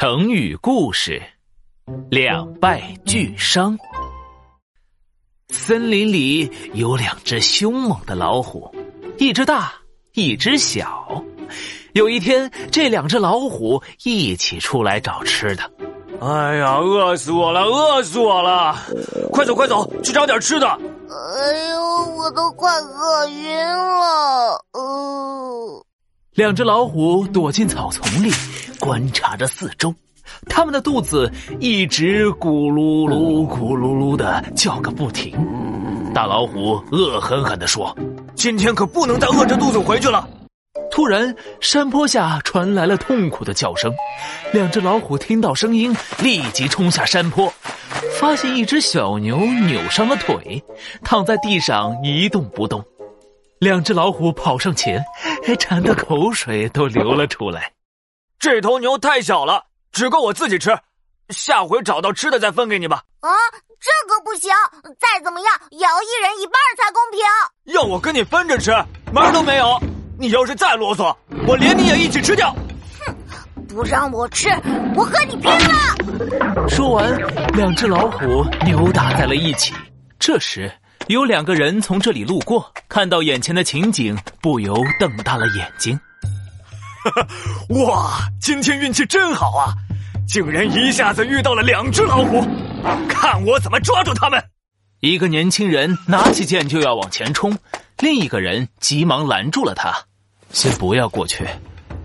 成语故事：两败俱伤。森林里有两只凶猛的老虎，一只大，一只小。有一天，这两只老虎一起出来找吃的。哎呀，饿死我了，饿死我了！快走，快走，去找点吃的。哎呦，我都快饿晕了。呃，两只老虎躲进草丛里，观察着四周。它们的肚子一直咕噜噜、咕噜噜的叫个不停。大老虎恶狠狠地说：“今天可不能再饿着肚子回去了。”突然，山坡下传来了痛苦的叫声。两只老虎听到声音，立即冲下山坡，发现一只小牛扭伤了腿，躺在地上一动不动。两只老虎跑上前，馋得口水都流了出来。这头牛太小了，只够我自己吃，下回找到吃的再分给你吧。啊，这可不行！再怎么样也要一人一半才公平。要我跟你分着吃，门儿都没有！你要是再啰嗦，我连你也一起吃掉！哼，不让我吃，我和你拼了！说完，两只老虎扭打在了一起。这时，有两个人从这里路过，看到眼前的情景，不由瞪大了眼睛。哇，今天运气真好啊！竟然一下子遇到了两只老虎，看我怎么抓住他们！一个年轻人拿起剑就要往前冲，另一个人急忙拦住了他：“先不要过去，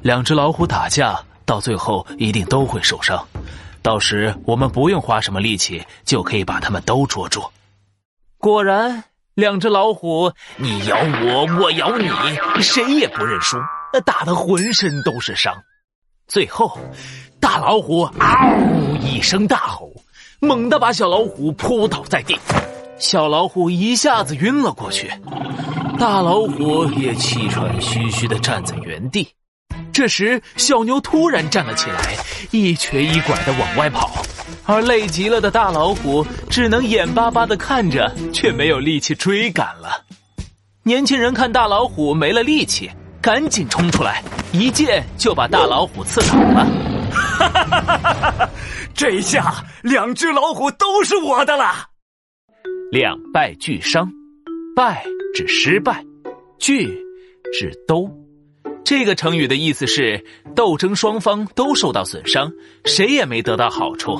两只老虎打架，到最后一定都会受伤。到时我们不用花什么力气，就可以把他们都捉住。”果然，两只老虎你咬我，我咬你，谁也不认输，那打得浑身都是伤。最后，大老虎嗷一声大吼，猛地把小老虎扑倒在地。小老虎一下子晕了过去，大老虎也气喘吁吁的站在原地。这时，小牛突然站了起来，一瘸一拐的往外跑，而累极了的大老虎只能眼巴巴的看着，却没有力气追赶了。年轻人看大老虎没了力气，赶紧冲出来，一剑就把大老虎刺倒了。哈哈哈哈哈哈！这下两只老虎都是我的了。两败俱伤，败指失败，俱指都。这个成语的意思是斗争双方都受到损伤，谁也没得到好处。